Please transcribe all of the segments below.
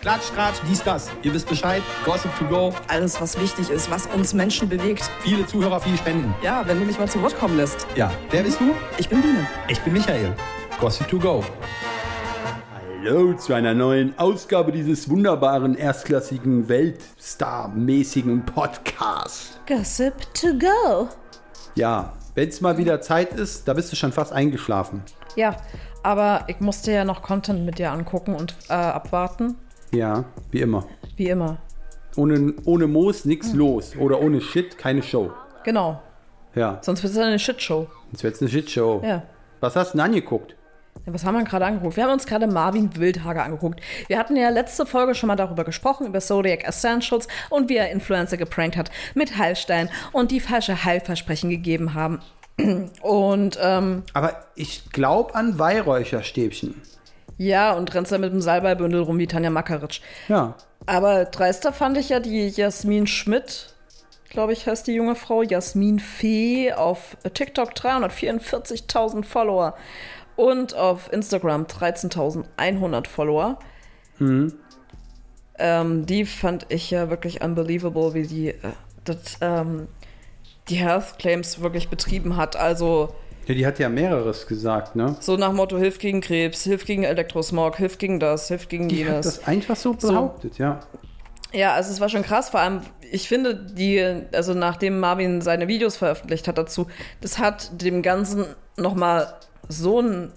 Klatsch, Tratsch, dies, das. Ihr wisst Bescheid. Gossip to go. Alles, was wichtig ist, was uns Menschen bewegt. Viele Zuhörer, viele Spenden. Ja, wenn du mich mal zu Wort kommen lässt. Ja, wer bist du? Ich bin Biene. Ich bin Michael. Gossip to go. Hallo zu einer neuen Ausgabe dieses wunderbaren, erstklassigen, Weltstar-mäßigen Podcasts. Gossip to go. Ja, wenn es mal wieder Zeit ist, da bist du schon fast eingeschlafen. Ja, aber ich musste ja noch Content mit dir angucken und äh, abwarten. Ja, wie immer. Wie immer. Ohne, ohne Moos nichts los. Oder ohne Shit keine Show. Genau. Ja, Sonst wird es eine Shitshow. jetzt wird's eine Shitshow. Ja. Was hast du denn angeguckt? Ja, Was haben wir gerade angeguckt? Wir haben uns gerade Marvin Wildhager angeguckt. Wir hatten ja letzte Folge schon mal darüber gesprochen, über Zodiac Essentials und wie er Influencer geprankt hat mit Heilstein und die falsche Heilversprechen gegeben haben. Und ähm, Aber ich glaube an Weihräucherstäbchen. Ja, und rennt dann mit dem Salbeibündel rum wie Tanja Makaric. Ja. Aber dreister fand ich ja die Jasmin Schmidt, glaube ich, heißt die junge Frau, Jasmin Fee auf TikTok 344.000 Follower und auf Instagram 13.100 Follower. Ähm, die fand ich ja wirklich unbelievable, wie die äh, das, ähm, die Health Claims wirklich betrieben hat. Also Ja, die hat ja mehreres gesagt, ne? so nach Motto, hilft gegen Krebs, hilft gegen Elektrosmog, hilft gegen das, hilft gegen Die hat jenes. das einfach so behauptet, ja. Ja, also es war schon krass. Vor allem, ich finde, die, also nachdem Marvin seine Videos veröffentlicht hat dazu, das hat dem Ganzen nochmal so einen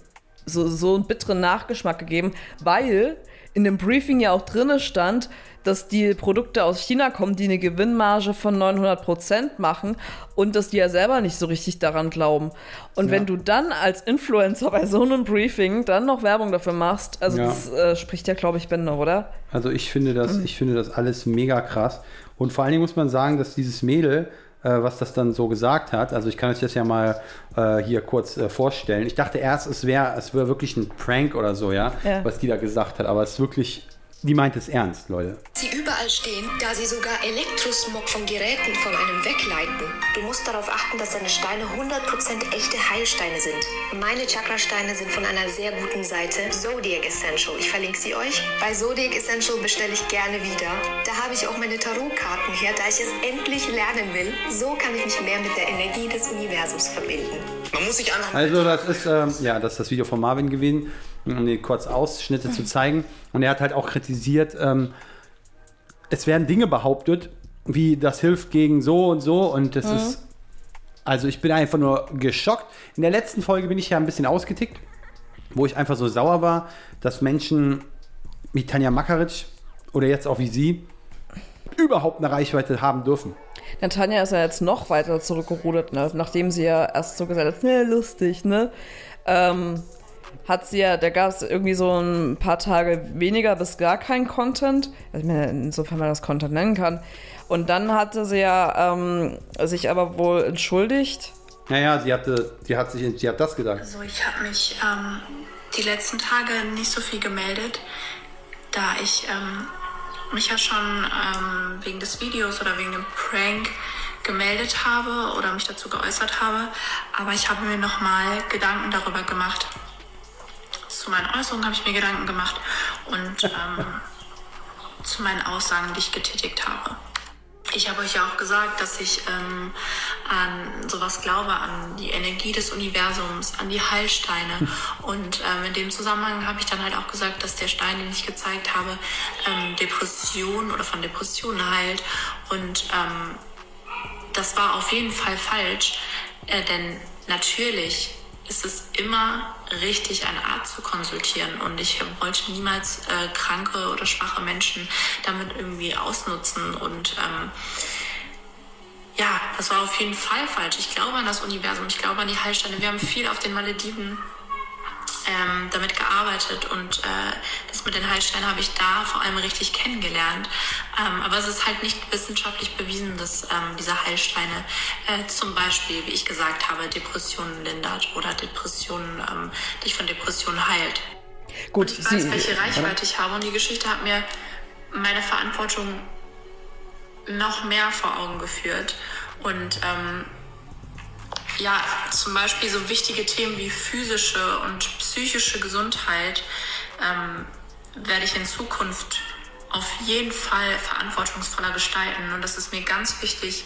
so, so einen bitteren Nachgeschmack gegeben, weil in dem Briefing ja auch drinne stand, dass die Produkte aus China kommen, die eine Gewinnmarge von 900 Prozent machen und dass die ja selber nicht so richtig daran glauben. Und wenn du dann als Influencer bei so einem Briefing dann noch Werbung dafür machst, also Ja. das äh, spricht ja, glaube ich, Bände, oder? Also ich finde das, Mhm. ich finde das alles mega krass. Und vor allen Dingen muss man sagen, dass dieses Mädel, äh, was das dann so gesagt hat, also ich kann euch das ja mal äh, hier kurz äh, vorstellen. Ich dachte erst, es wäre es wäre wirklich ein Prank oder so, ja, Ja. was die da gesagt hat. Aber es ist wirklich, die meint es ernst, Leute. sie überall stehen, da sie sogar Elektrosmog von Geräten von einem wegleiten. Du musst darauf achten, dass deine Steine 100% echte Heilsteine sind. Meine Chakrasteine sind von einer sehr guten Seite, Zodiac Essential. Ich verlinke sie euch. Bei Zodiac Essential bestelle ich gerne wieder. Da habe ich auch meine Tarotkarten her, da ich es endlich lernen will. So kann ich mich mehr mit der Energie des Universums verbinden. Man muss sich anhand Also das ist, ähm, ja, das ist das Video von Marvin gewesen, um dir kurz Ausschnitte zu zeigen. Und er hat halt auch kritisiert, ähm, es werden Dinge behauptet, wie das hilft gegen so und so und das ist, also ich bin einfach nur geschockt. In der letzten Folge bin ich ja ein bisschen ausgetickt, wo ich einfach so sauer war, dass Menschen wie Tanja Makaric oder jetzt auch wie sie überhaupt eine Reichweite haben dürfen. Denn Tanja ist ja jetzt noch weiter zurückgerudert, ne? nachdem sie ja erst so gesagt hat, ne, lustig, ne? Ähm, hat sie ja, da gab es irgendwie so ein paar Tage weniger bis gar kein Content. Also insofern man das Content nennen kann. Und dann hatte sie ja ähm, sich aber wohl entschuldigt. Naja, sie hatte, sie hat sich, sie hat das gesagt. Also ich habe mich ähm, die letzten Tage nicht so viel gemeldet, da ich ähm, mich ja schon ähm, wegen des Videos oder wegen dem Prank gemeldet habe oder mich dazu geäußert habe. Aber ich habe mir nochmal Gedanken darüber gemacht. Zu meinen Äußerungen habe ich mir Gedanken gemacht und ähm, zu meinen Aussagen, die ich getätigt habe. Ich habe euch ja auch gesagt, dass ich ähm, an sowas glaube, an die Energie des Universums, an die Heilsteine. Und ähm, in dem Zusammenhang habe ich dann halt auch gesagt, dass der Stein, den ich gezeigt habe, ähm, Depression oder von Depressionen heilt. Und ähm, das war auf jeden Fall falsch, äh, denn natürlich ist es immer richtig, einen Arzt zu konsultieren und ich wollte niemals äh, kranke oder schwache Menschen damit irgendwie ausnutzen und ähm, ja, das war auf jeden Fall falsch. Ich glaube an das Universum, ich glaube an die Heilsteine. Wir haben viel auf den Malediven ähm, damit gearbeitet und äh, das mit den Heilsteinen habe ich da vor allem richtig kennengelernt. Ähm, aber es ist halt nicht wissenschaftlich bewiesen, dass ähm, diese Heilsteine äh, zum Beispiel, wie ich gesagt habe, Depressionen lindert oder Depressionen, ähm, dich von Depressionen heilt. Gut, Ich weiß, sie, welche Reichweite ich habe und die Geschichte hat mir meine Verantwortung noch mehr vor Augen geführt. Und ähm, ja, zum Beispiel so wichtige Themen wie physische und psychische Gesundheit ähm, werde ich in Zukunft auf jeden Fall verantwortungsvoller gestalten. Und das ist mir ganz wichtig,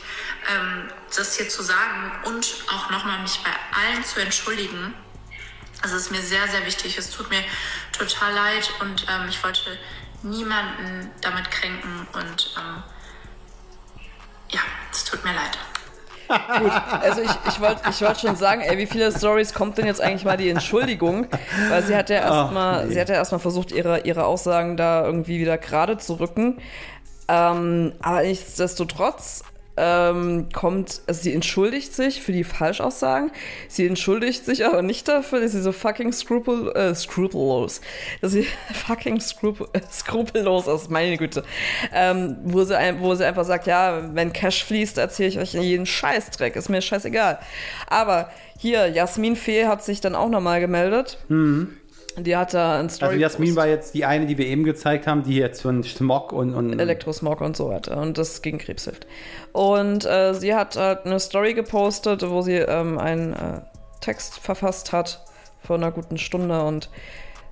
ähm, das hier zu sagen und auch nochmal mich bei allen zu entschuldigen. Das ist mir sehr, sehr wichtig. Es tut mir total leid und ähm, ich wollte niemanden damit kränken und ähm, ja, es tut mir leid. Also ich, ich wollte ich wollt schon sagen, ey, wie viele Stories kommt denn jetzt eigentlich mal die Entschuldigung? Weil sie hat ja erstmal, nee. sie hat ja erstmal versucht, ihre, ihre Aussagen da irgendwie wieder gerade zu rücken. Ähm, aber nichtsdestotrotz ähm, kommt, also sie entschuldigt sich für die Falschaussagen. Sie entschuldigt sich aber nicht dafür, dass sie so fucking scrupel, äh, skrupellos, dass sie fucking skrupel, äh, skrupellos ist, meine Güte. Ähm, wo, sie wo sie einfach sagt, ja, wenn Cash fließt, erzähle ich euch jeden Scheißdreck, ist mir scheißegal. Aber hier, Jasmin Fee hat sich dann auch nochmal gemeldet. Die hat da ein Story Also Jasmin war jetzt die eine, die wir eben gezeigt haben, die jetzt von Smog und, und Elektrosmog und so weiter und das gegen Krebs hilft. Und äh, sie hat halt eine Story gepostet, wo sie ähm, einen äh, Text verfasst hat vor einer guten Stunde und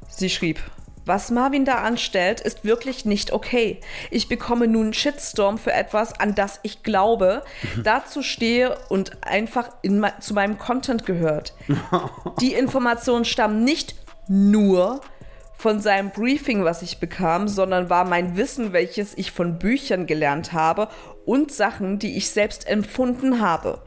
sie schrieb, was Marvin da anstellt, ist wirklich nicht okay. Ich bekomme nun einen Shitstorm für etwas, an das ich glaube, dazu stehe und einfach in, zu meinem Content gehört. Die Informationen stammen nicht nur von seinem Briefing, was ich bekam, sondern war mein Wissen, welches ich von Büchern gelernt habe und Sachen, die ich selbst empfunden habe.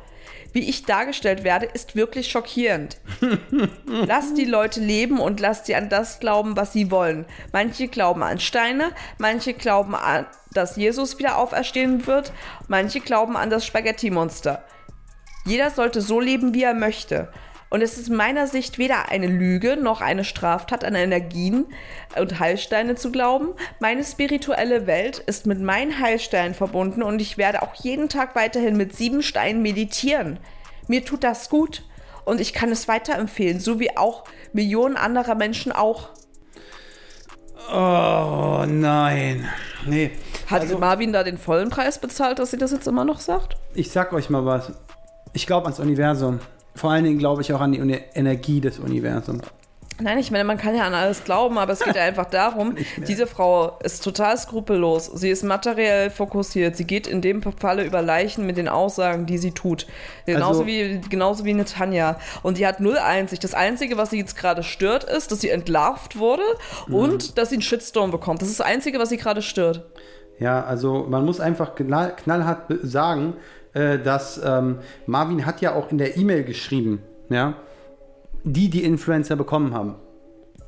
Wie ich dargestellt werde, ist wirklich schockierend. Lass die Leute leben und lass sie an das glauben, was sie wollen. Manche glauben an Steine, manche glauben an, dass Jesus wieder auferstehen wird, manche glauben an das Spaghetti-Monster. Jeder sollte so leben, wie er möchte. Und es ist meiner Sicht weder eine Lüge noch eine Straftat an Energien und Heilsteine zu glauben. Meine spirituelle Welt ist mit meinen Heilsteinen verbunden und ich werde auch jeden Tag weiterhin mit sieben Steinen meditieren. Mir tut das gut und ich kann es weiterempfehlen, so wie auch Millionen anderer Menschen auch. Oh nein. Nee. Hat Also- Marvin da den vollen Preis bezahlt, dass sie das jetzt immer noch sagt? Ich sag euch mal was. Ich glaube ans Universum. Vor allen Dingen glaube ich auch an die Energie des Universums. Nein, ich meine, man kann ja an alles glauben, aber es geht ja einfach darum, diese Frau ist total skrupellos. Sie ist materiell fokussiert. Sie geht in dem Falle über Leichen mit den Aussagen, die sie tut. Genauso, Also- wie, genauso wie eine Tanja. Und die hat null einzig. Das Einzige, was sie jetzt gerade stört, ist, dass sie entlarvt wurde und dass sie einen Shitstorm bekommt. Das ist das Einzige, was sie gerade stört. Ja, also man muss einfach knall, knallhart sagen, äh, dass ähm, Marvin hat ja auch in der E-Mail geschrieben, ja, die die Influencer bekommen haben.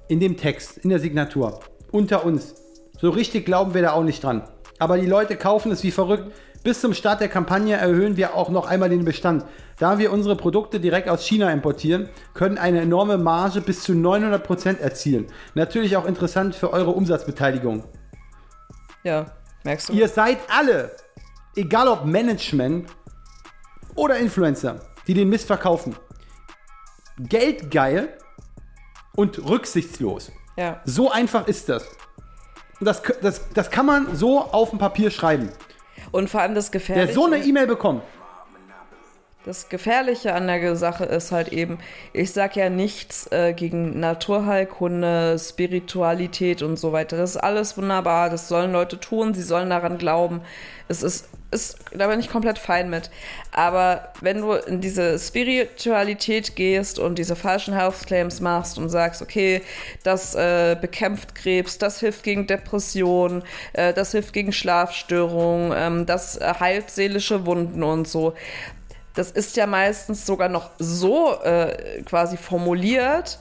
In dem Text, in der Signatur, unter uns. So richtig glauben wir da auch nicht dran. Aber die Leute kaufen es wie verrückt. Bis zum Start der Kampagne erhöhen wir auch noch einmal den Bestand. Da wir unsere Produkte direkt aus China importieren, können eine enorme Marge bis zu 900% erzielen. Natürlich auch interessant für eure Umsatzbeteiligung. Ja, merkst du? Ihr seid alle, egal ob Management oder Influencer, die den Mist verkaufen, geldgeil und rücksichtslos. Ja. So einfach ist das. Und das, das, das kann man so auf dem Papier schreiben. Und vor allem das Wer Gefährliche. so eine E-Mail bekommt, Das Gefährliche an der Sache ist halt eben, ich sag ja nichts äh, gegen Naturheilkunde, Spiritualität und so weiter. Das ist alles wunderbar, das sollen Leute tun, sie sollen daran glauben. Es ist, ist da bin ich komplett fein mit. Aber wenn du in diese Spiritualität gehst und diese falschen Health Claims machst und sagst, okay, das äh, bekämpft Krebs, das hilft gegen Depression, äh, das hilft gegen Schlafstörungen, ähm, das heilt seelische Wunden und so, das ist ja meistens sogar noch so äh, quasi formuliert,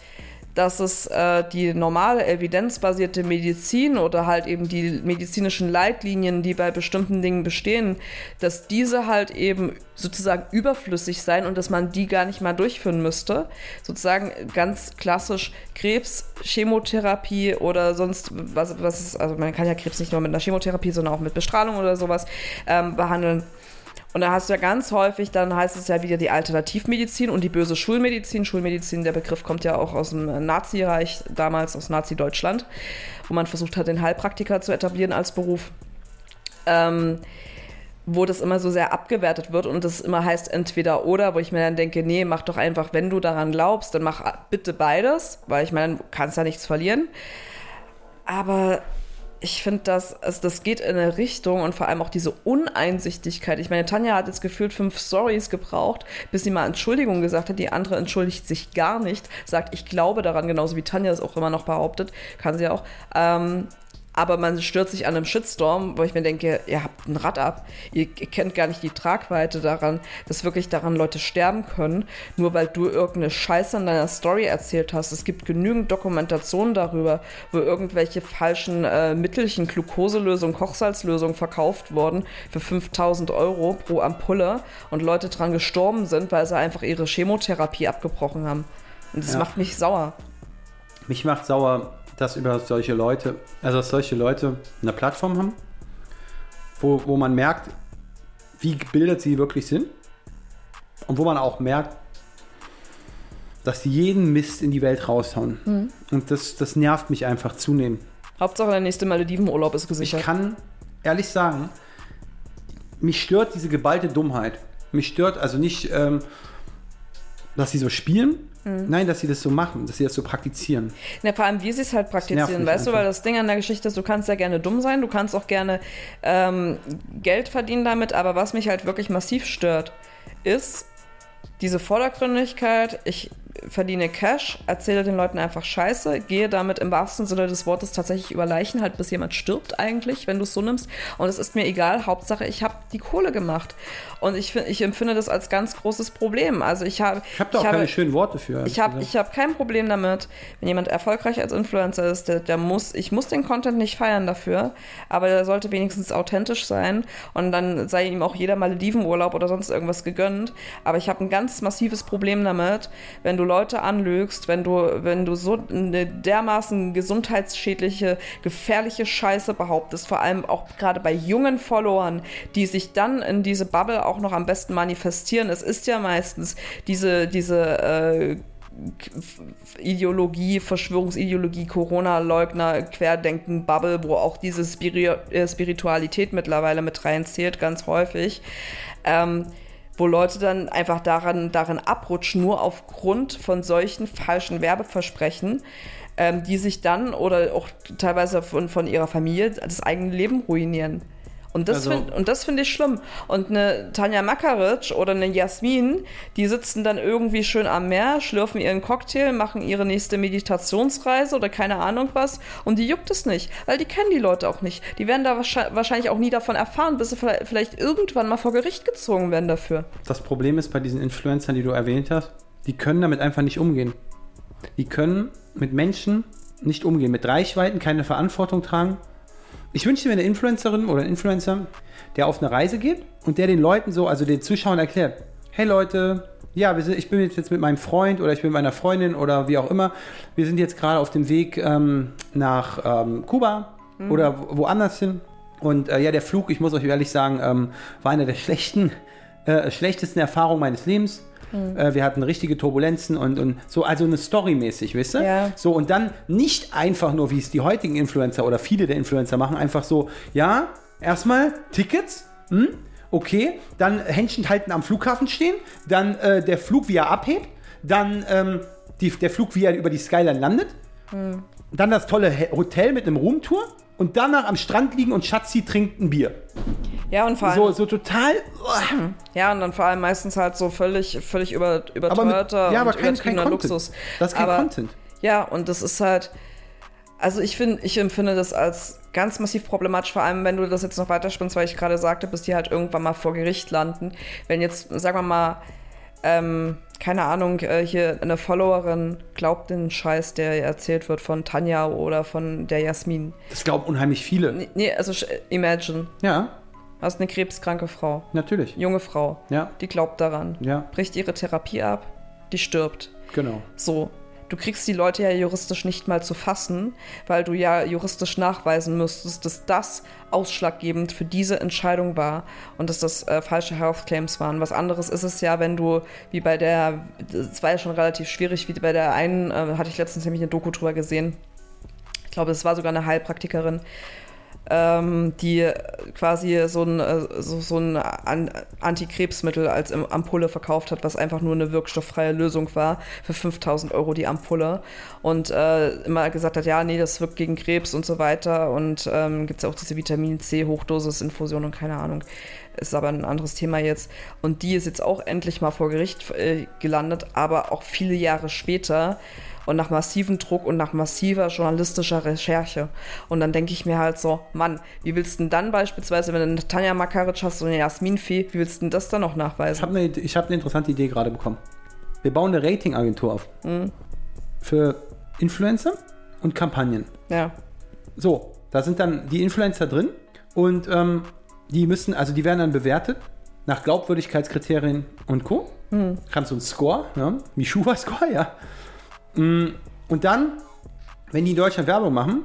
dass es äh, die normale evidenzbasierte Medizin oder halt eben die medizinischen Leitlinien, die bei bestimmten Dingen bestehen, dass diese halt eben sozusagen überflüssig sein und dass man die gar nicht mal durchführen müsste. Sozusagen ganz klassisch Krebs, Chemotherapie oder sonst was, was ist, also man kann ja Krebs nicht nur mit einer Chemotherapie, sondern auch mit Bestrahlung oder sowas ähm, behandeln. Und da hast du ja ganz häufig, dann heißt es ja wieder die Alternativmedizin und die böse Schulmedizin. Schulmedizin, der Begriff kommt ja auch aus dem Nazireich, damals aus Nazi-Deutschland, wo man versucht hat, den Heilpraktiker zu etablieren als Beruf. Ähm, wo das immer so sehr abgewertet wird und das immer heißt entweder oder, wo ich mir dann denke, nee, mach doch einfach, wenn du daran glaubst, dann mach bitte beides, weil ich meine, du kannst ja nichts verlieren. Aber ich finde, das, also das geht in eine Richtung und vor allem auch diese Uneinsichtigkeit. Ich meine, Tanja hat jetzt gefühlt fünf Stories gebraucht, bis sie mal Entschuldigung gesagt hat. Die andere entschuldigt sich gar nicht, sagt, ich glaube daran, genauso wie Tanja es auch immer noch behauptet, kann sie auch. Ähm, aber man stört sich an einem Shitstorm, wo ich mir denke, ihr habt ein Rad ab. Ihr, ihr kennt gar nicht die Tragweite daran, dass wirklich daran Leute sterben können, nur weil du irgendeine Scheiße in deiner Story erzählt hast. Es gibt genügend Dokumentationen darüber, wo irgendwelche falschen äh, Mittelchen, Glukoselösungen, Kochsalzlösungen verkauft wurden für 5000 Euro pro Ampulle und Leute dran gestorben sind, weil sie einfach ihre Chemotherapie abgebrochen haben. Und das Ja. macht mich sauer. Mich macht sauer, dass über solche Leute, also dass solche Leute eine Plattform haben, wo, wo man merkt, wie gebildet sie wirklich sind und wo man auch merkt, dass sie jeden Mist in die Welt raushauen. Mhm. Und das, das nervt mich einfach zunehmend. Hauptsache der nächste Maledivenurlaub ist Ich gesichert. kann ehrlich sagen, mich stört diese geballte Dummheit. Mich stört also nicht, ähm, dass sie so spielen, Mhm. nein, dass sie das so machen, dass sie das so praktizieren. Ja, vor allem, wie sie es halt praktizieren, weißt du, einfach. weil das Ding an der Geschichte ist, du kannst ja gerne dumm sein, du kannst auch gerne ähm, Geld verdienen damit, aber was mich halt wirklich massiv stört, ist diese Vordergründigkeit, ich verdiene Cash, erzähle den Leuten einfach Scheiße, gehe damit im wahrsten Sinne des Wortes tatsächlich über Leichen, halt bis jemand stirbt eigentlich, wenn du es so nimmst. Und es ist mir egal, Hauptsache ich habe die Kohle gemacht. Und ich, find- ich empfinde das als ganz großes Problem. Also ich habe... Ich habe da auch habe- keine schönen Worte für. ich habe ich hab kein Problem damit, wenn jemand erfolgreich als Influencer ist, der, der muss, ich muss den Content nicht feiern dafür, aber der sollte wenigstens authentisch sein und dann sei ihm auch jeder Maledivenurlaub oder sonst irgendwas gegönnt. Aber ich habe ein ganz massives Problem damit, wenn du Leute anlügst, wenn du, wenn du so eine dermaßen gesundheitsschädliche, gefährliche Scheiße behauptest, vor allem auch gerade bei jungen Followern, die sich dann in diese Bubble auch noch am besten manifestieren. Es ist ja meistens diese, diese äh, Ideologie, Verschwörungsideologie, Corona-Leugner, Querdenken, Bubble, wo auch diese Spiri äh, Spiritualität mittlerweile mit reinzählt, ganz häufig. Ähm, wo Leute dann einfach daran, darin abrutschen, nur aufgrund von solchen falschen Werbeversprechen, ähm, die sich dann oder auch teilweise von, von ihrer Familie das eigene Leben ruinieren. Und das Also- find- finde ich schlimm. Und eine Tanja Makaric oder eine Jasmin, die sitzen dann irgendwie schön am Meer, schlürfen ihren Cocktail, machen ihre nächste Meditationsreise oder keine Ahnung was. Und die juckt es nicht, weil die kennen die Leute auch nicht. Die werden da wahrscheinlich auch nie davon erfahren, bis sie vielleicht irgendwann mal vor Gericht gezogen werden dafür. Das Problem ist bei diesen Influencern, die du erwähnt hast, die können damit einfach nicht umgehen. Die können mit Menschen nicht umgehen, mit Reichweiten keine Verantwortung tragen. Ich wünschte mir eine Influencerin oder ein Influencer, der auf eine Reise geht und der den Leuten so, also den Zuschauern erklärt, hey Leute, ja, wir sind, ich bin jetzt mit meinem Freund oder ich bin mit meiner Freundin oder wie auch immer, wir sind jetzt gerade auf dem Weg ähm, nach ähm, Kuba oder wo- woanders hin. Und äh, ja, der Flug, ich muss euch ehrlich sagen, ähm, war eine der schlechten, äh, schlechtesten Erfahrungen meines Lebens. Äh, wir hatten richtige Turbulenzen und, und so, also eine Story-mäßig, wisst ihr? Ja. So, und dann nicht einfach nur, wie es die heutigen Influencer oder viele der Influencer machen, einfach so, ja, erstmal Tickets, hm, okay, dann Händchen halten am Flughafen stehen, dann äh, der Flug, wie er abhebt, dann ähm, die, der Flug, wie er über die Skyline landet, dann das tolle Hotel mit einem Roomtour und danach am Strand liegen und Schatzi trinkt ein Bier. Ja, und vor allem, So, so total. ja, und dann vor allem meistens halt so völlig, völlig über, überteuerter ja, aber kein, kein. Luxus. Das ist kein aber, Content. Ja, und das ist halt, also ich finde, ich empfinde das als ganz massiv problematisch, vor allem wenn du das jetzt noch weiterspinnst, weil ich gerade sagte, bis die halt irgendwann mal vor Gericht landen. Wenn jetzt, sagen wir mal, ähm, keine Ahnung, äh, hier eine Followerin glaubt den Scheiß, der erzählt wird von Tanja oder von der Jasmin. Das glauben unheimlich viele. Nee, also imagine, Ja, hast eine krebskranke Frau, natürlich. junge Frau, Ja, die glaubt daran, ja, bricht ihre Therapie ab, die stirbt. genau. So, du kriegst die Leute ja juristisch nicht mal zu fassen, weil du ja juristisch nachweisen müsstest, dass das ausschlaggebend für diese Entscheidung war und dass das äh, falsche Health Claims waren. Was anderes ist es ja, wenn du, wie bei der, das war ja schon relativ schwierig, wie bei der einen, äh, hatte ich letztens nämlich eine Doku drüber gesehen. Ich glaube, es war sogar eine Heilpraktikerin, ähm, die quasi so ein, äh, so, so ein An Antikrebsmittel als Ampulle verkauft hat, was einfach nur eine wirkstofffreie Lösung war, für 5000 Euro die Ampulle. Und äh, immer gesagt hat, ja, nee, das wirkt gegen Krebs und so weiter. Und ähm, gibt es auch diese Vitamin C Hochdosis-Infusion und keine Ahnung. Ist aber ein anderes Thema jetzt. Und die ist jetzt auch endlich mal vor Gericht äh, gelandet, aber auch viele Jahre später und nach massivem Druck und nach massiver journalistischer Recherche. Und dann denke ich mir halt so, Mann, wie willst du denn dann beispielsweise, wenn du eine Tanja Makaric hast und eine Jasmin Fee, wie willst du denn das dann noch Ich nachweisen? habe eine, ich hab eine interessante Idee gerade bekommen. Wir bauen eine Ratingagentur auf. Mhm. Für Influencer und Kampagnen. Ja. So, da sind dann die Influencer drin und ähm, die müssen, also die werden dann bewertet nach Glaubwürdigkeitskriterien und Co. Hm. Kannst du einen Score, ja? Mishuva-Score, ja. Mm, Und dann, wenn die in Deutschland Werbung machen,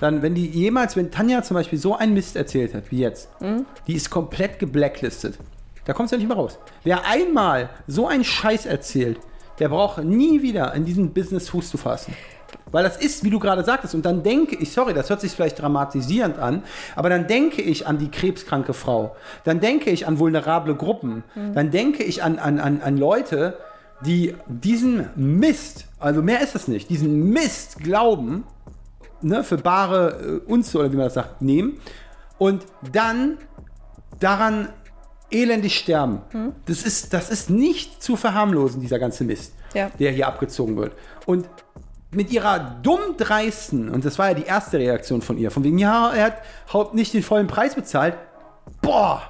dann, wenn die jemals, wenn Tanja zum Beispiel so einen Mist erzählt hat, wie jetzt, Hm. die ist komplett geblacklistet. Da kommst du ja nicht mehr raus. Wer einmal so einen Scheiß erzählt, der braucht nie wieder in diesem Business Fuß zu fassen. Weil das ist, wie du gerade sagtest, und dann denke ich, sorry, das hört sich vielleicht dramatisierend an, aber dann denke ich an die krebskranke Frau, dann denke ich an vulnerable Gruppen, dann denke ich an, an, an, an Leute, die diesen Mist, also mehr ist es nicht, diesen Mist glauben, ne, für bare äh, Unze oder wie man das sagt, nehmen und dann daran elendig sterben. Das, ist, das ist nicht zu verharmlosen, dieser ganze Mist, Ja. der hier abgezogen wird. Und mit ihrer dumm dreisten, und das war ja die erste Reaktion von ihr, von wegen, ja, er hat haut nicht den vollen Preis bezahlt. Boah,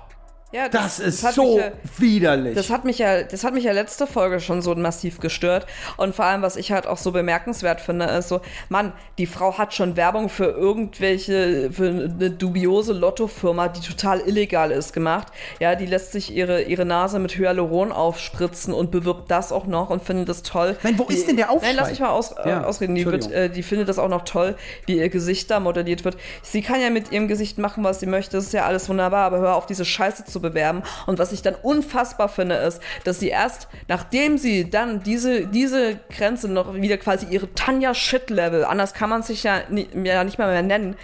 ja das, ist hat so ja- widerlich. Das hat mich ja, das hat mich ja letzte Folge schon so massiv gestört. Und vor allem, was ich halt auch so bemerkenswert finde, ist so, Mann, die Frau hat schon Werbung für irgendwelche, für eine dubiose Lottofirma, die total illegal ist, gemacht. Ja, die lässt sich ihre, ihre Nase mit Hyaluron aufspritzen und bewirbt das auch noch und findet das toll. Nein, wo ist denn der Aufschrei? Nein, lass mich mal aus, Ja, äh, ausreden. Die, wird, äh, die findet das auch noch toll, wie ihr Gesicht da modelliert wird. Sie kann ja mit ihrem Gesicht machen, was sie möchte. Das ist ja alles wunderbar, aber hör auf, diese Scheiße zu bewerben. Und was ich dann unfassbar finde, ist, dass sie erst, nachdem sie dann diese, diese Grenze noch wieder quasi ihre Tanja-Shit-Level, anders kann man sich ja, ni- ja nicht mal mehr nennen,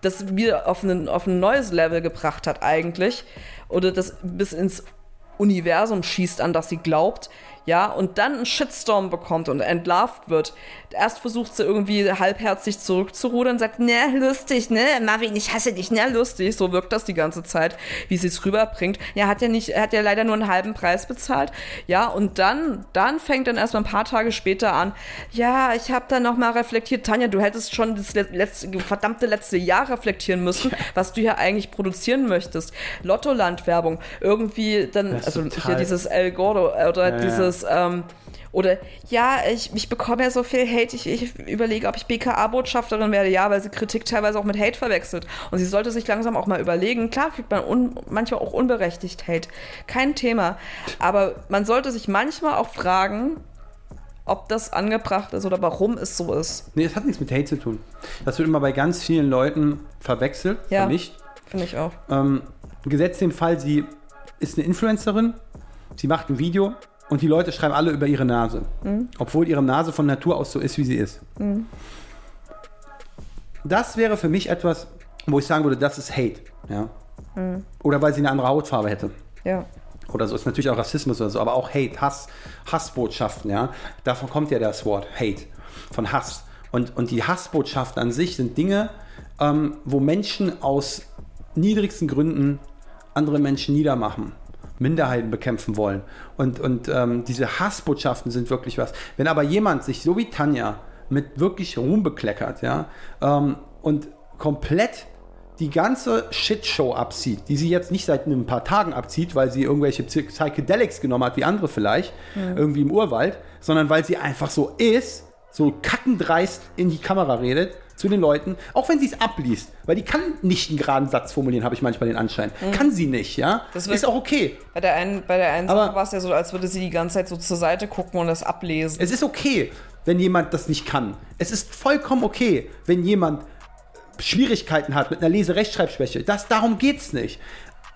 das wieder auf ein, auf ein neues Level gebracht hat eigentlich. Oder das bis ins Universum schießt, an das sie glaubt, ja, und dann einen Shitstorm bekommt und entlarvt wird. Erst versucht sie irgendwie halbherzig zurückzurudern, sagt, ne, lustig, ne, Marvin, ich hasse dich, ne, lustig. So wirkt das die ganze Zeit, wie sie es rüberbringt. Ja, hat ja nicht, er hat ja leider nur einen halben Preis bezahlt. Ja, und dann, dann fängt dann erstmal ein paar Tage später an, ja, ich habe dann nochmal reflektiert, Tanja, du hättest schon das le- letzte, verdammte letzte Jahr reflektieren müssen, was du hier eigentlich produzieren möchtest. Lottoland-Werbung, irgendwie dann, also hier dieses El Gordo äh, oder Ja, ja. Dieses, ähm, oder ja, ich, ich bekomme ja so viel Hate, ich, ich überlege, ob ich BKA-Botschafterin werde, ja, weil sie Kritik teilweise auch mit Hate verwechselt. Und sie sollte sich langsam auch mal überlegen, klar kriegt man un, manchmal auch unberechtigt Hate, kein Thema, aber man sollte sich manchmal auch fragen, ob das angebracht ist oder warum es so ist. nee, das hat nichts mit Hate zu tun. Das wird immer bei ganz vielen Leuten verwechselt, Ja. vermischt. Finde ich auch. Ähm, gesetzt den Fall, sie ist eine Influencerin, sie macht ein Video und die Leute schreiben alle über ihre Nase. Obwohl ihre Nase von Natur aus so ist, wie sie ist. Das wäre für mich etwas, wo ich sagen würde, das ist Hate. Ja? Oder weil sie eine andere Hautfarbe hätte. Ja. Oder so ist natürlich auch Rassismus oder so, aber auch Hate, Hass, Hassbotschaften, ja. Davon kommt ja das Wort Hate, von Hass. Und, und die Hassbotschaften an sich sind Dinge, ähm, wo Menschen aus niedrigsten Gründen andere Menschen niedermachen, Minderheiten bekämpfen wollen. Und, und ähm, diese Hassbotschaften sind wirklich was. Wenn aber jemand sich so wie Tanja mit wirklich Ruhm bekleckert, ja, ähm, und komplett die ganze Shitshow abzieht, die sie jetzt nicht seit ein paar Tagen abzieht, weil sie irgendwelche Psy- Psychedelics genommen hat, wie andere vielleicht, irgendwie im Urwald, sondern weil sie einfach so ist, so kackendreist in die Kamera redet zu den Leuten, auch wenn sie es abliest, weil die kann nicht einen geraden Satz formulieren, habe ich manchmal den Anschein. Kann sie nicht, ja? Das ist auch okay. Bei der einen, bei der einen Aber- Sache war es ja so, als würde sie die ganze Zeit so zur Seite gucken und das ablesen. Es ist okay, wenn jemand das nicht kann. Es ist vollkommen okay, wenn jemand Schwierigkeiten hat mit einer Lese-Rechtschreibschwäche. Das, darum geht's nicht.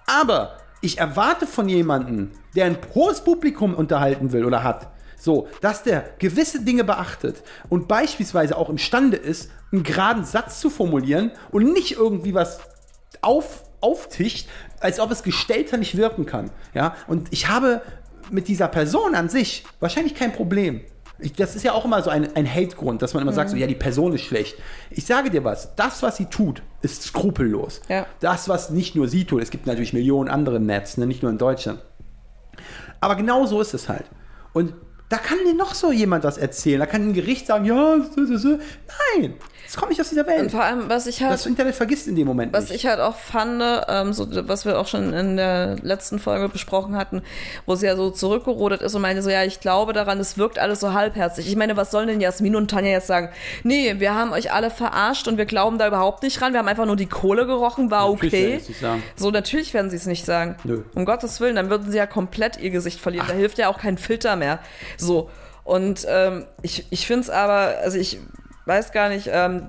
Aber ich erwarte von jemandem, der ein hohes Publikum unterhalten will oder hat, so, dass der gewisse Dinge beachtet und beispielsweise auch imstande ist, einen geraden Satz zu formulieren und nicht irgendwie was auf, auftischt, als ob es gestellter nicht wirken kann. Ja, und ich habe mit dieser Person an sich wahrscheinlich kein Problem. Ich, das ist ja auch immer so ein, ein Hate-Grund, dass man immer sagt, so, ja, die Person ist schlecht. Ich sage dir was, das, was sie tut, ist skrupellos. Ja. Das, was nicht nur sie tut, es gibt natürlich Millionen andere Nets, ne, nicht nur in Deutschland. Aber genau so ist es halt. Und da kann dir noch so jemand was erzählen. Da kann ein Gericht sagen, ja, so, so, so. Nein, das kommt nicht aus dieser Und Welt. vor allem, was ich halt. Das Internet vergisst in dem Moment Was nicht. ich halt auch fand, ähm, so, was wir auch schon in der letzten Folge besprochen hatten, wo sie ja so zurückgerudert ist und meinte so, ja, ich glaube daran, es wirkt alles so halbherzig. Ich meine, was sollen denn Jasmin und Tanja jetzt sagen? Nee, wir haben euch alle verarscht und wir glauben da überhaupt nicht ran. Wir haben einfach nur die Kohle gerochen, war Natürlich okay. es sagen. So, natürlich werden sie es nicht sagen. Nö. Um Gottes Willen, dann würden sie ja komplett ihr Gesicht verlieren. Da hilft ja auch kein Filter mehr. So. Und ähm, ich, ich finde es aber, also ich weiß gar nicht, ähm,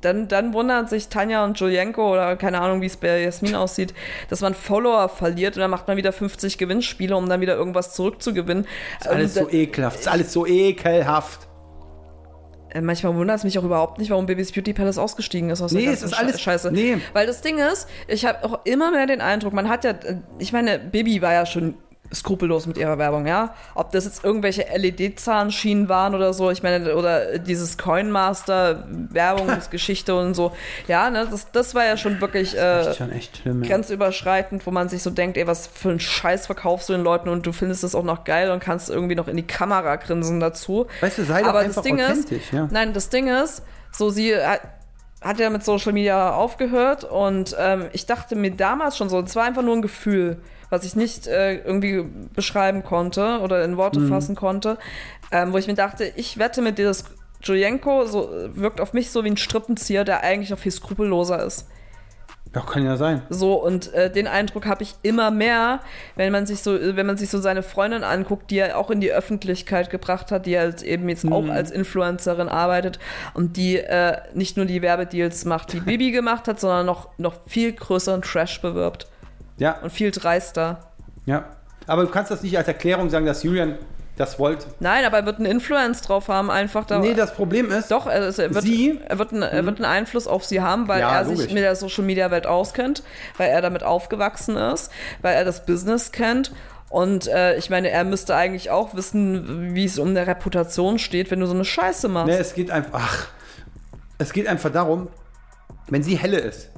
dann, dann wundern sich Tanja und Julienko oder keine Ahnung, wie es bei Jasmin aussieht, dass man Follower verliert und dann macht man wieder 50 Gewinnspiele, um dann wieder irgendwas zurückzugewinnen. ist alles Und, so ekelhaft. Ist alles so ekelhaft. äh, Manchmal wundert es mich auch überhaupt nicht, warum Babys Beauty Palace ausgestiegen ist aus Nee, der es ganzen ist alles- Sche- Scheiße. nee. Weil das Ding ist, ich habe auch immer mehr den Eindruck, man hat ja, ich meine, Baby war ja schon skrupellos mit ihrer Werbung, ja. Ob das jetzt irgendwelche LED-Zahnschienen waren oder so, ich meine, oder dieses Coinmaster-Werbungsgeschichte und so. Ja, ne, das, das war ja schon wirklich äh, Das schon schlimm. Ja. grenzüberschreitend, wo man sich so denkt, ey, was für einen Scheiß verkaufst du den Leuten und du findest es auch noch geil und kannst irgendwie noch in die Kamera grinsen dazu. Weißt du, sei doch Aber einfach das Ding ist, ja. nein, das Ding ist, so sie hat, ja mit Social Media aufgehört und ähm, ich dachte mir damals schon so, es war einfach nur ein Gefühl, was ich nicht äh, irgendwie beschreiben konnte oder in Worte Mhm. fassen konnte, ähm, wo ich mir dachte, ich wette mit dir, dass Julienko so, wirkt auf mich so wie ein Strippenzieher, der eigentlich noch viel skrupelloser ist. Doch, kann ja sein. So, und äh, den Eindruck habe ich immer mehr, wenn man sich so, wenn man sich so seine Freundin anguckt, die er auch in die Öffentlichkeit gebracht hat, die halt eben jetzt auch als Influencerin arbeitet und die äh, nicht nur die Werbedeals macht, die Bibi gemacht hat, sondern noch, noch viel größeren Trash bewirbt Ja, und viel dreister. ja. Aber du kannst das nicht als Erklärung sagen, dass Julian das wollte. Nein, aber er wird einen Influence drauf haben, einfach da. Nee, das Problem ist, Doch, er, ist- er, wird, Sie- er, wird einen, er wird einen Einfluss auf sie haben, weil Ja, er sich logisch. mit der Social Media Welt auskennt, weil er damit aufgewachsen ist, weil er das Business kennt. Und äh, ich meine, er müsste eigentlich auch wissen, wie es um eine Reputation steht, wenn du so eine Scheiße machst. ne, es geht einfach, ach, es geht einfach darum, wenn sie helle ist,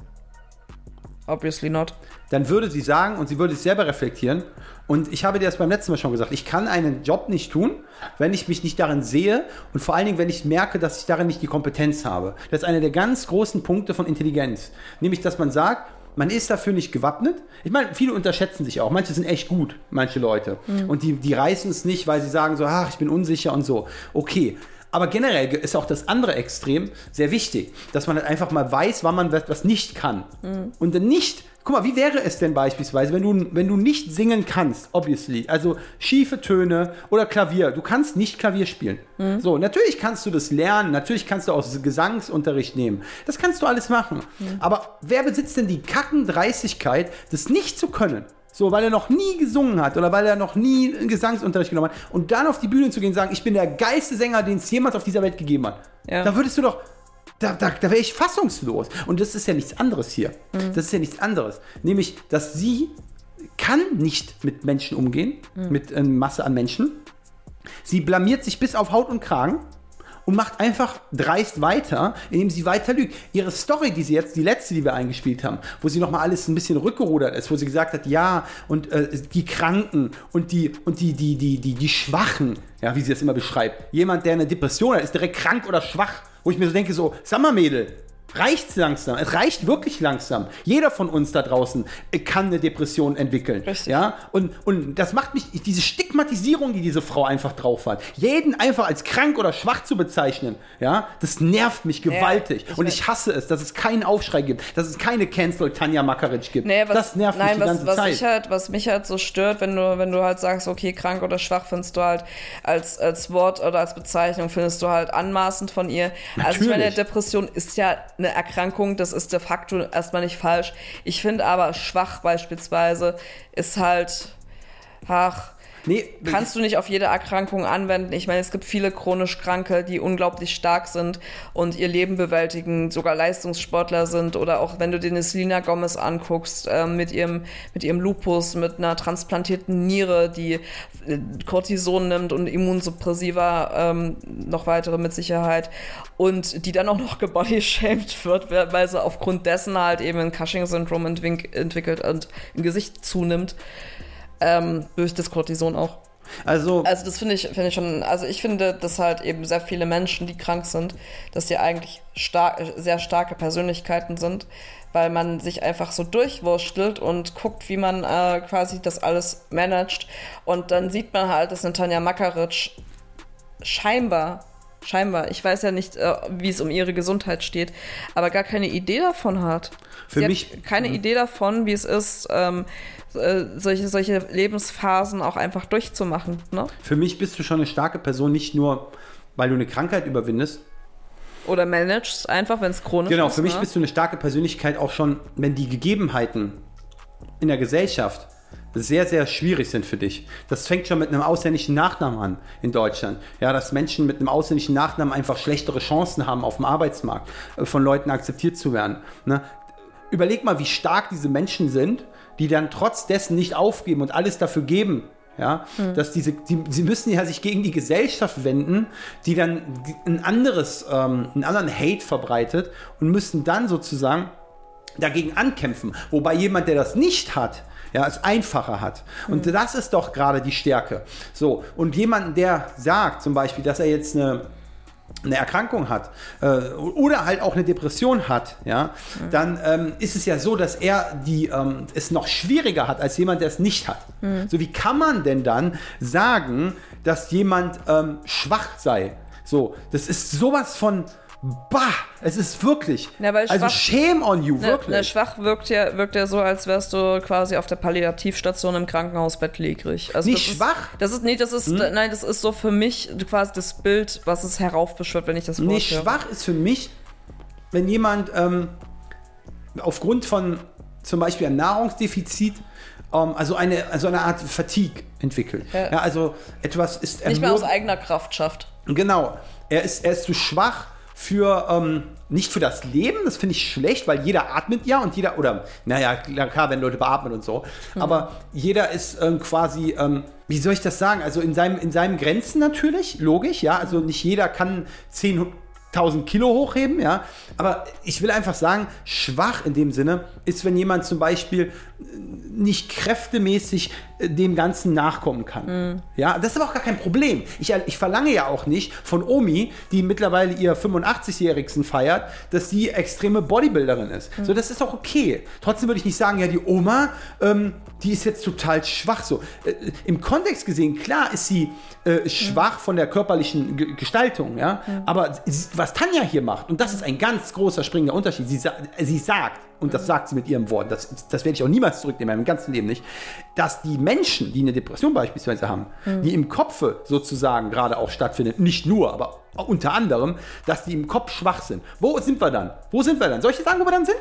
Obviously not. Dann würde sie sagen und sie würde sich selber reflektieren. Und ich habe dir das beim letzten Mal schon gesagt, ich kann einen Job nicht tun, wenn ich mich nicht darin sehe und vor allen Dingen, wenn ich merke, dass ich darin nicht die Kompetenz habe. Das ist einer der ganz großen Punkte von Intelligenz. Nämlich, dass man sagt, man ist dafür nicht gewappnet. Ich meine, viele unterschätzen sich auch. Manche sind echt gut, manche Leute. Und die, die reißen es nicht, weil sie sagen so, ach, ich bin unsicher und so. Okay. Aber generell ist auch das andere Extrem sehr wichtig, dass man halt einfach mal weiß, wann man was nicht kann. Und dann nicht, guck mal, wie wäre es denn beispielsweise, wenn du, wenn du nicht singen kannst, obviously, also schiefe Töne oder Klavier, du kannst nicht Klavier spielen. So, natürlich kannst du das lernen, natürlich kannst du auch Gesangsunterricht nehmen. Das kannst du alles machen. Aber wer besitzt denn die Kackendreistigkeit, das nicht zu können? So, weil er noch nie gesungen hat oder weil er noch nie einen Gesangsunterricht genommen hat und dann auf die Bühne zu gehen und sagen, ich bin der geilste Sänger, den es jemals auf dieser Welt gegeben hat. Ja. Da würdest du doch, da, da, da wäre ich fassungslos. Und das ist ja nichts anderes hier. Das ist ja nichts anderes. Nämlich, dass sie kann nicht mit Menschen umgehen, mit einer Masse an Menschen. Sie blamiert sich bis auf Haut und Kragen und macht einfach dreist weiter, indem sie weiter lügt. Ihre Story, die sie jetzt, die letzte, die wir eingespielt haben, wo sie nochmal alles ein bisschen rückgerudert ist, wo sie gesagt hat, ja, und äh, die Kranken und die, und die, die, die, die, die Schwachen, ja, wie sie das immer beschreibt. Jemand, der eine Depression hat, ist direkt krank oder schwach, wo ich mir so denke, so, sag mal, Mädel, reicht's langsam. Es reicht wirklich langsam. Jeder von uns da draußen kann eine Depression entwickeln. Richtig. Ja? Und, und das macht mich, diese Stigmatisierung, die diese Frau einfach drauf hat, jeden einfach als krank oder schwach zu bezeichnen, ja, das nervt mich gewaltig. ich und ich hasse es, dass es keinen Aufschrei gibt, dass es keine Cancel Tanja Makaric gibt. Nee, was, das nervt nein, mich die was, ganze was Zeit. Ich halt, was mich halt so stört, wenn du, wenn du halt sagst, okay, krank oder schwach findest du halt als, als Wort oder als Bezeichnung findest du halt anmaßend von ihr. Also ich meine, Natürlich. Depression ist ja eine Erkrankung, das ist de facto erstmal nicht falsch. Ich finde aber schwach beispielsweise ist halt, ach, Nee, kannst du nicht auf jede Erkrankung anwenden. Ich meine, es gibt viele chronisch Kranke, die unglaublich stark sind und ihr Leben bewältigen, sogar Leistungssportler sind oder auch wenn du dir eine Selena Gomez anguckst, äh, mit ihrem, mit ihrem Lupus, mit einer transplantierten Niere, die äh, Cortison nimmt und Immunsuppressiva, ähm, noch weitere mit Sicherheit und die dann auch noch gebodyshamed wird, weil sie aufgrund dessen halt eben ein Cushing-Syndrom entwick entwickelt und im Gesicht zunimmt. Ähm, durch das Cortison auch. also, Also das finde ich, finde ich schon, also ich finde, dass halt eben sehr viele Menschen, die krank sind, dass die eigentlich stark, sehr starke Persönlichkeiten sind, weil man sich einfach so durchwurstelt und guckt, wie man äh, quasi das alles managt. Und dann sieht man halt, dass eine Tanja Makaric scheinbar, scheinbar, ich weiß ja nicht, äh, wie es um ihre Gesundheit steht, aber gar keine Idee davon hat. Für Sie mich- keine Idee davon, wie es ist, ähm, äh, solche, solche Lebensphasen auch einfach durchzumachen. Ne? für mich bist du schon eine starke Person, nicht nur, weil du eine Krankheit überwindest. Oder managst einfach, wenn es chronisch Genau, ist. für mich ne? bist du eine starke Persönlichkeit auch schon, wenn die Gegebenheiten in der Gesellschaft sehr, sehr schwierig sind für dich. Das fängt schon mit einem ausländischen Nachnamen an in Deutschland. Ja, dass Menschen mit einem ausländischen Nachnamen einfach schlechtere Chancen haben, auf dem Arbeitsmarkt äh, von Leuten akzeptiert zu werden. Ne? Überleg mal, wie stark diese Menschen sind, die dann trotz dessen nicht aufgeben und alles dafür geben. Ja, dass diese, die, sie müssen ja sich gegen die Gesellschaft wenden, die dann ein anderes, ähm, einen anderen Hate verbreitet und müssen dann sozusagen dagegen ankämpfen. Wobei jemand, der das nicht hat, ja, es einfacher hat. Und das ist doch gerade die Stärke. So, und jemand, der sagt zum Beispiel, dass er jetzt eine, eine Erkrankung hat äh, oder halt auch eine Depression hat, ja, dann ähm, ist es ja so, dass er die, ähm, es noch schwieriger hat als jemand, der es nicht hat. So, wie kann man denn dann sagen, dass jemand ähm, schwach sei? So, das ist sowas von Bah, es ist wirklich. Ja, also schwach- shame on you, Ne, wirklich. ne, schwach wirkt ja, wirkt ja so, als wärst du quasi auf der Palliativstation im Krankenhausbett legrig. Also Nicht das schwach? Ist, das ist, nee, das ist, nein, das ist so für mich quasi das Bild, was es heraufbeschwört, wenn ich das Wort höre. schwach ist für mich, wenn jemand ähm, aufgrund von zum Beispiel einem Nahrungsdefizit, ähm, also, eine, also eine Art Fatigue entwickelt. Ja. Ja. also etwas ist Nicht mehr aus eigener Kraft schafft. Genau. Er ist, er ist zu schwach für, ähm, nicht für das Leben, das finde ich schlecht, weil jeder atmet ja und jeder, oder, naja, klar, wenn Leute beatmen und so, aber jeder ist ähm, quasi, ähm, wie soll ich das sagen, also in, seinem, in seinen Grenzen natürlich, logisch, ja, also nicht jeder kann 10.000 Kilo hochheben, ja, aber ich will einfach sagen, schwach in dem Sinne ist, wenn jemand zum Beispiel nicht kräftemäßig äh, dem Ganzen nachkommen kann. Ja, das ist aber auch gar kein Problem. Ich, ich verlange ja auch nicht von Omi, die mittlerweile ihr 85-Jährigsten feiert, dass sie extreme Bodybuilderin ist. So, das ist auch okay. Trotzdem würde ich nicht sagen, ja, die Oma, ähm, die ist jetzt total schwach. So, äh, Im Kontext gesehen, klar ist sie äh, schwach von der körperlichen Ge Gestaltung, ja. Aber sie, was Tanja hier macht, und das ist ein ganz großer springender Unterschied, sie, sa sie sagt, und das sagt sie mit ihrem Wort, das, das werde ich auch niemals zurücknehmen, in meinem ganzen Leben nicht, dass die Menschen, die eine Depression beispielsweise haben, die im Kopfe sozusagen gerade auch stattfindet, nicht nur, aber unter anderem, dass die im Kopf schwach sind. Wo sind wir dann? Wo sind wir dann? Soll ich sagen, wo wir dann sind?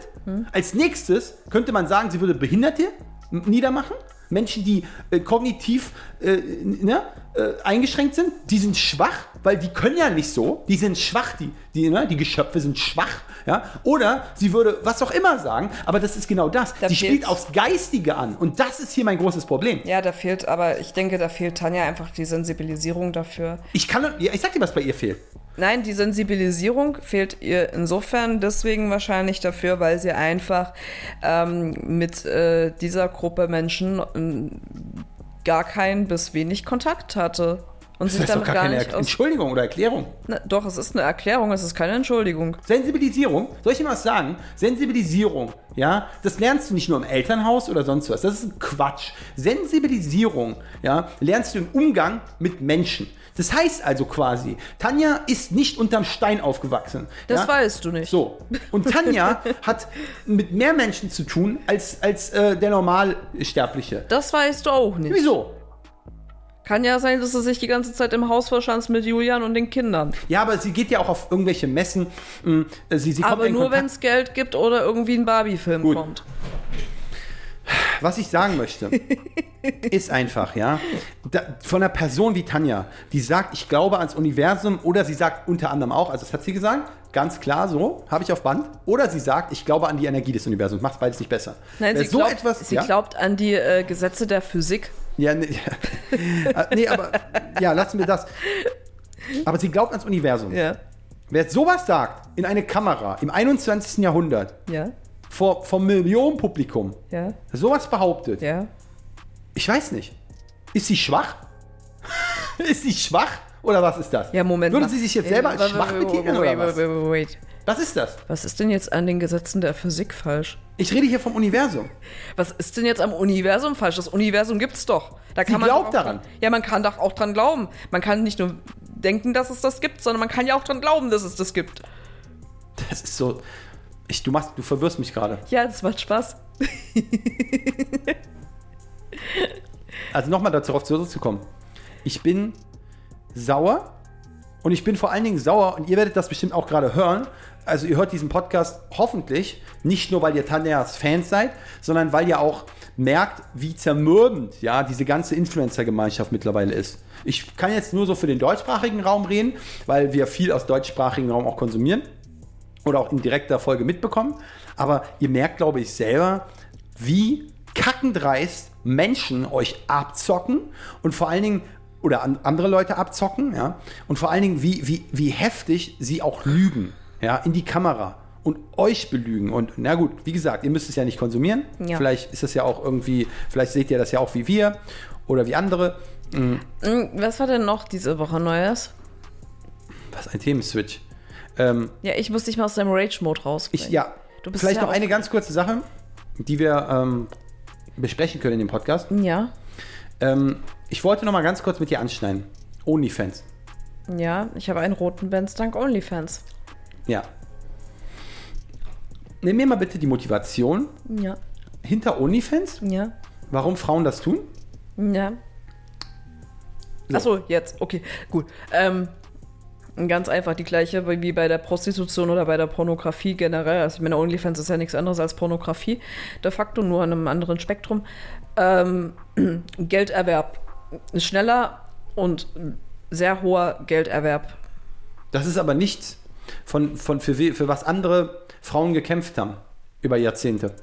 Als nächstes könnte man sagen, sie würde Behinderte niedermachen. Menschen, die äh, kognitiv äh, ne, äh, eingeschränkt sind, die sind schwach, weil die können ja nicht so. Die sind schwach, die, die, ne, die Geschöpfe sind schwach. Ja? Oder sie würde was auch immer sagen, aber das ist genau das. Da sie spielt aufs Geistige an. Und das ist hier mein großes Problem. Ja, da fehlt, aber ich denke, da fehlt Tanja einfach die Sensibilisierung dafür. Ich kann, ja, ich sag dir, was bei ihr fehlt. Nein, die Sensibilisierung fehlt ihr insofern deswegen wahrscheinlich dafür, weil sie einfach ähm, mit äh, dieser Gruppe Menschen ähm, gar keinen bis wenig Kontakt hatte. Und Das ist doch gar gar keine Er aus. Entschuldigung oder Erklärung. Na, doch, es ist eine Erklärung, es ist keine Entschuldigung. Sensibilisierung, soll ich dir mal was sagen? Sensibilisierung, ja, das lernst du nicht nur im Elternhaus oder sonst was. Das ist ein Quatsch. Sensibilisierung, ja, lernst du im Umgang mit Menschen. Das heißt also quasi, Tanja ist nicht unterm Stein aufgewachsen. Das ja? weißt du nicht. So. Und Tanja hat mit mehr Menschen zu tun als, als äh, der Normalsterbliche. Das weißt du auch nicht. Wieso? Kann ja sein, dass sie sich die ganze Zeit im Haus verschanzt mit Julian und den Kindern. Ja, aber sie geht ja auch auf irgendwelche Messen. mh, Sie, sie kommt Aber nur wenn es Geld gibt oder irgendwie ein Barbie-Film kommt. was ich sagen möchte, ist einfach, ja, da, von einer Person wie Tanja, die sagt, ich glaube ans Universum, oder sie sagt unter anderem auch, also das hat sie gesagt, ganz klar so, habe ich auf Band, oder sie sagt, ich glaube an die Energie des Universums, macht beides nicht besser. Nein, Wer sie, glaubt, sie ja? glaubt an die äh, Gesetze der Physik. Ja, nee, ja. nee, aber ja, lassen wir das. Aber sie glaubt ans Universum. Ja. Wer sowas sagt in eine Kamera im 21. Jahrhundert Ja. vor, vor Millionenpublikum, Ja. sowas behauptet, Ja. ich weiß nicht. Ist sie schwach? ist sie schwach? Oder was ist das? Ja, Moment. Würde mal. sie sich jetzt selber als Äh, schwach betiteln wait, oder was? wait, wait, wait. Was ist das? Was ist denn jetzt an den Gesetzen der Physik falsch? Ich rede hier vom Universum. Was ist denn jetzt am Universum falsch? Das Universum gibt's doch. Da Sie kann man glaubt auch daran. Ja, man kann doch auch dran glauben. Man kann nicht nur denken, dass es das gibt, sondern man kann ja auch dran glauben, dass es das gibt. Das ist so. Ich, du, machst, du verwirrst mich gerade. Ja, das macht Spaß. Also nochmal darauf zurückzukommen. Ich bin sauer und ich bin vor allen Dingen sauer und ihr werdet das bestimmt auch gerade hören. Also ihr hört diesen Podcast hoffentlich nicht nur, weil ihr Tanjas Fans seid, sondern weil ihr auch merkt, wie zermürbend ja diese ganze Influencer-Gemeinschaft mittlerweile ist. Ich kann jetzt nur so für den deutschsprachigen Raum reden, weil wir viel aus deutschsprachigen Raum auch konsumieren oder auch in direkter Folge mitbekommen. Aber ihr merkt, glaube ich, selber, wie kackendreist Menschen euch abzocken und vor allen Dingen oder an, andere Leute abzocken, ja, und vor allen Dingen, wie, wie, wie heftig sie auch lügen, ja, in die Kamera und euch belügen. Und na gut, wie gesagt, ihr müsst es ja nicht konsumieren. Ja. Vielleicht ist das ja auch irgendwie, vielleicht seht ihr das ja auch wie wir oder wie andere. Hm, Was war denn noch diese Woche Neues? Was ein Themenswitch. Ähm, Ja, ich muss dich mal aus deinem Rage-Mode rausbringen. Ich, ja, Du bist vielleicht noch eine ganz kurze Sache, die wir ähm, besprechen können in dem Podcast. Ja, Ähm, ich wollte noch mal ganz kurz mit dir anschneiden. OnlyFans. ja, ich habe einen roten Benz dank OnlyFans. Ja. Nimm mir mal bitte die Motivation Ja, hinter OnlyFans, ja, warum Frauen das tun. ja. Achso, jetzt, okay, gut. Ähm, ganz einfach die gleiche wie bei der Prostitution oder bei der Pornografie generell. Also ich meine, OnlyFans ist ja nichts anderes als Pornografie, de facto nur an einem anderen Spektrum. Ähm, Gelderwerb. Schneller und sehr hoher Gelderwerb. Das ist aber nichts von, von für, für was andere Frauen gekämpft haben über Jahrzehnte.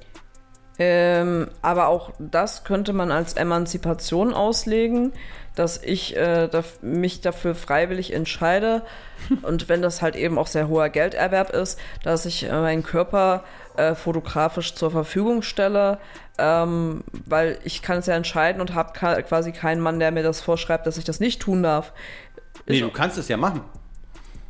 Ähm, aber auch das könnte man als Emanzipation auslegen, dass ich äh, daf- mich dafür freiwillig entscheide und wenn das halt eben auch sehr hoher Gelderwerb ist, dass ich äh, meinen Körper äh, fotografisch zur Verfügung stelle, ähm, weil ich kann es ja entscheiden und habe quasi keinen Mann, der mir das vorschreibt, dass ich das nicht tun darf. Nee, du kannst es ja machen.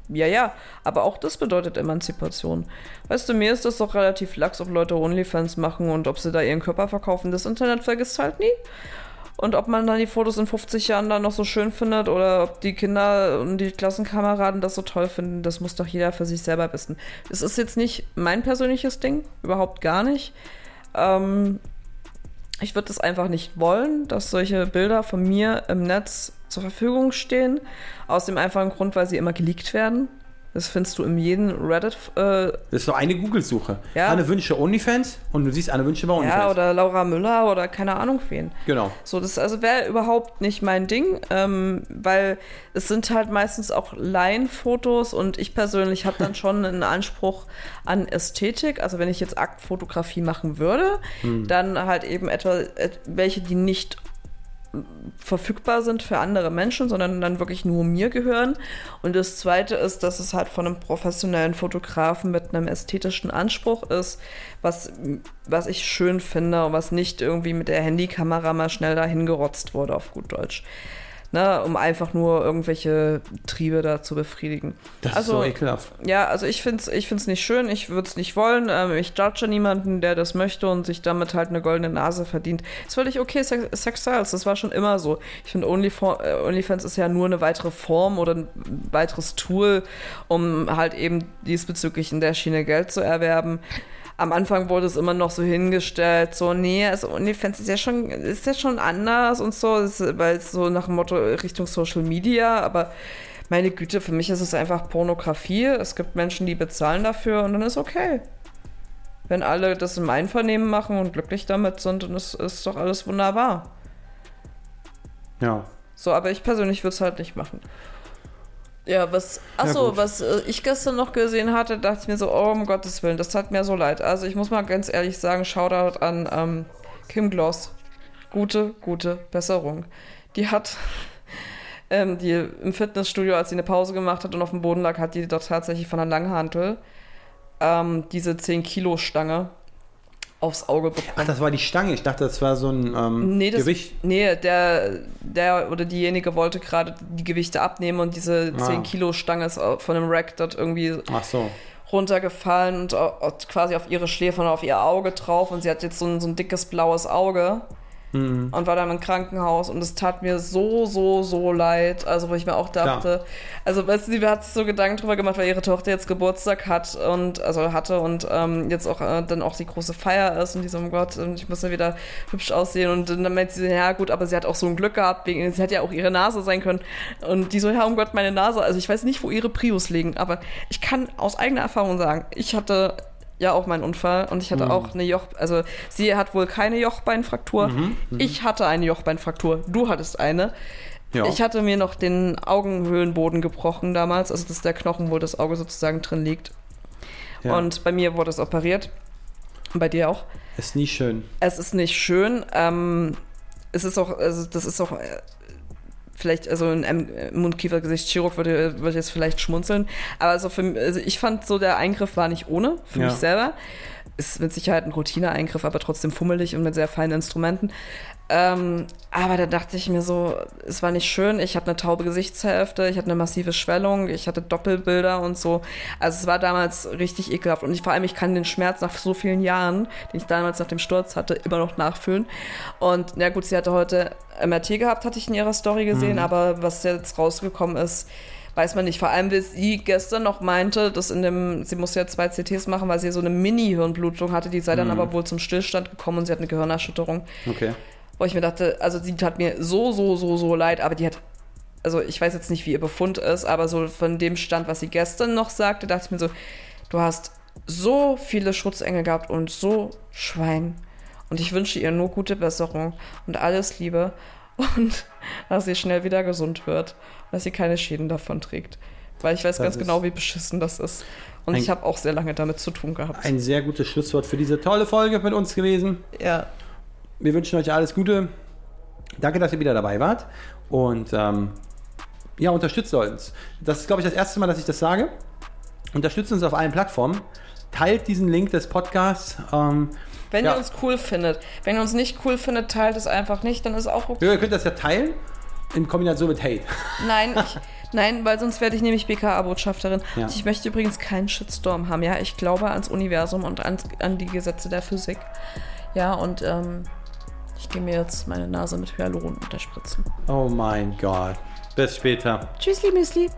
Ja, ja, aber auch das bedeutet Emanzipation. Weißt du, mir ist das doch relativ lax, ob Leute OnlyFans machen und ob sie da ihren Körper verkaufen. Das Internet vergisst halt nie. Und ob man dann die Fotos in 50 Jahren dann noch so schön findet oder ob die Kinder und die Klassenkameraden das so toll finden, das muss doch jeder für sich selber wissen. Es ist jetzt nicht mein persönliches Ding, überhaupt gar nicht. Ähm, ich würde es einfach nicht wollen, dass solche Bilder von mir im Netz zur Verfügung stehen. Aus dem einfachen Grund, weil sie immer geleakt werden. Das findest du in jedem Reddit. Äh, Das ist so eine Google-Suche. Ja. Anne Wünsche OnlyFans und du siehst Anne Wünsche bei OnlyFans. ja, oder Laura Müller oder keine Ahnung wen. Genau. So, das also wäre überhaupt nicht mein Ding, ähm, weil es sind halt meistens auch Laienfotos und ich persönlich habe dann schon einen Anspruch an Ästhetik. Also wenn ich jetzt Aktfotografie machen würde, dann halt eben etwa et- welche, die nicht verfügbar sind für andere Menschen, sondern dann wirklich nur mir gehören. Und das Zweite ist, dass es halt von einem professionellen Fotografen mit einem ästhetischen Anspruch ist, was, was ich schön finde und was nicht irgendwie mit der Handykamera mal schnell dahin gerotzt wurde, auf gut Deutsch. Ne, um einfach nur irgendwelche Triebe da zu befriedigen. Das also, ist so ekelhaft. ja, also ich finde es ich find's nicht schön, ich würde es nicht wollen. Ähm, ich judge niemanden, der das möchte und sich damit halt eine goldene Nase verdient. Ist völlig okay, Sex, Sex Styles, das war schon immer so. Ich finde, äh, OnlyFans ist ja nur eine weitere Form oder ein weiteres Tool, um halt eben diesbezüglich in der Schiene Geld zu erwerben. Am Anfang wurde es immer noch so hingestellt, so, nee, also OnlyFans ist ja schon, ist ja schon anders und so, weil es so nach dem Motto Richtung Social Media, aber meine Güte, für mich ist es einfach Pornografie. Es gibt Menschen, die bezahlen dafür und dann ist okay. Wenn alle das im Einvernehmen machen und glücklich damit sind, dann ist, ist doch alles wunderbar. Ja. So, aber ich persönlich würde es halt nicht machen. Ja, was, achso, gut. was äh, ich gestern noch gesehen hatte, dachte ich mir so, oh, um Gottes Willen, das tat mir so leid. Also ich muss mal ganz ehrlich sagen, Shoutout an ähm, Kim Gloss. Gute, gute Besserung. Die hat, ähm, die im Fitnessstudio, als sie eine Pause gemacht hat und auf dem Boden lag, hat die doch tatsächlich von der Langhantel ähm, diese 10-Kilo-Stange aufs Auge bekommen. Ach, das war die Stange. Ich dachte, das war so ein ähm, Nee, das, Gewicht. nee der, der oder diejenige wollte gerade die Gewichte abnehmen und diese Ah. 10 Kilo Stange ist au- von einem Rack dort irgendwie so. runtergefallen und quasi auf ihre Schläfe und auf ihr Auge drauf und sie hat jetzt so ein, so ein dickes blaues Auge Mhm. und war dann im Krankenhaus und es tat mir so, so, so leid. Also wo ich mir auch dachte, also weißt du, sie hat sich so Gedanken drüber gemacht, weil ihre Tochter jetzt Geburtstag hat und also hatte und ähm, jetzt auch äh, dann auch die große Feier ist und die so, oh Gott, und ich muss ja wieder hübsch aussehen und dann meint sie, ja gut, aber sie hat auch so ein Glück gehabt, wegen, sie hätte ja auch ihre Nase sein können und die so, ja, um Gott, meine Nase, also ich weiß nicht, wo ihre Prius liegen, aber ich kann aus eigener Erfahrung sagen, ich hatte ja auch meinen Unfall und ich hatte auch eine Joch, also sie hat wohl keine Jochbeinfraktur, ich hatte eine Jochbeinfraktur, du hattest eine. Ja. Ich hatte mir noch den Augenhöhlenboden gebrochen damals, also das ist der Knochen, wo das Auge sozusagen drin liegt. Ja. Und bei mir wurde es operiert. Und bei dir auch. Ist nie schön. Es ist nicht schön. Ähm, es ist auch, also das ist auch äh, vielleicht, also ein M- Mund-Kiefer-Gesichtschirurg würde, würde jetzt vielleicht schmunzeln. Aber also, für, also ich fand so, der Eingriff war nicht ohne für Ja. mich selber. Ist mit Sicherheit ein Routineeingriff, aber trotzdem fummelig und mit sehr feinen Instrumenten. Ähm, aber da dachte ich mir so, es war nicht schön. Ich hatte eine taube Gesichtshälfte, ich hatte eine massive Schwellung, ich hatte Doppelbilder und so. Also es war damals richtig ekelhaft. Und ich, vor allem, ich kann den Schmerz nach so vielen Jahren, den ich damals nach dem Sturz hatte, immer noch nachfühlen. Und na gut, sie hatte heute MRT gehabt, hatte ich in ihrer Story gesehen, aber was jetzt rausgekommen ist, weiß man nicht. Vor allem, wie sie gestern noch meinte, dass in dem, sie musste ja zwei CTs machen, weil sie so eine Mini-Hirnblutung hatte, die sei dann aber wohl zum Stillstand gekommen und sie hat eine Gehirnerschütterung. Okay. Wo ich mir dachte, also sie tat mir so, so, so, so leid, aber die hat, also ich weiß jetzt nicht, wie ihr Befund ist, aber so von dem Stand, was sie gestern noch sagte, dachte ich mir so, du hast so viele Schutzengel gehabt und so Schwein. Und ich wünsche ihr nur gute Besserung und alles Liebe und dass sie schnell wieder gesund wird, dass sie keine Schäden davon trägt. Weil ich weiß Das ganz genau, wie beschissen das ist. Und ich habe auch sehr lange damit zu tun gehabt. Ein sehr gutes Schlusswort für diese tolle Folge mit uns gewesen. ja. Wir wünschen euch alles Gute. Danke, dass ihr wieder dabei wart. Und ähm, ja, unterstützt uns. Das ist, glaube ich, das erste Mal, dass ich das sage. Unterstützt uns auf allen Plattformen. Teilt diesen Link des Podcasts. Ähm, Wenn Ja. ihr uns cool findet. Wenn ihr uns nicht cool findet, teilt es einfach nicht, dann ist auch okay. ihr könnt das ja teilen in Kombination mit Hate. Nein, ich, nein, weil sonst werde ich nämlich BKA-Botschafterin. Ja. Ich möchte übrigens keinen Shitstorm haben, ja. Ich glaube ans Universum und ans, an die Gesetze der Physik. Ja, und ähm, ich gehe mir jetzt meine Nase mit Hyaluron unterspritzen. Oh mein Gott. Bis später. Tschüssli, Müsli.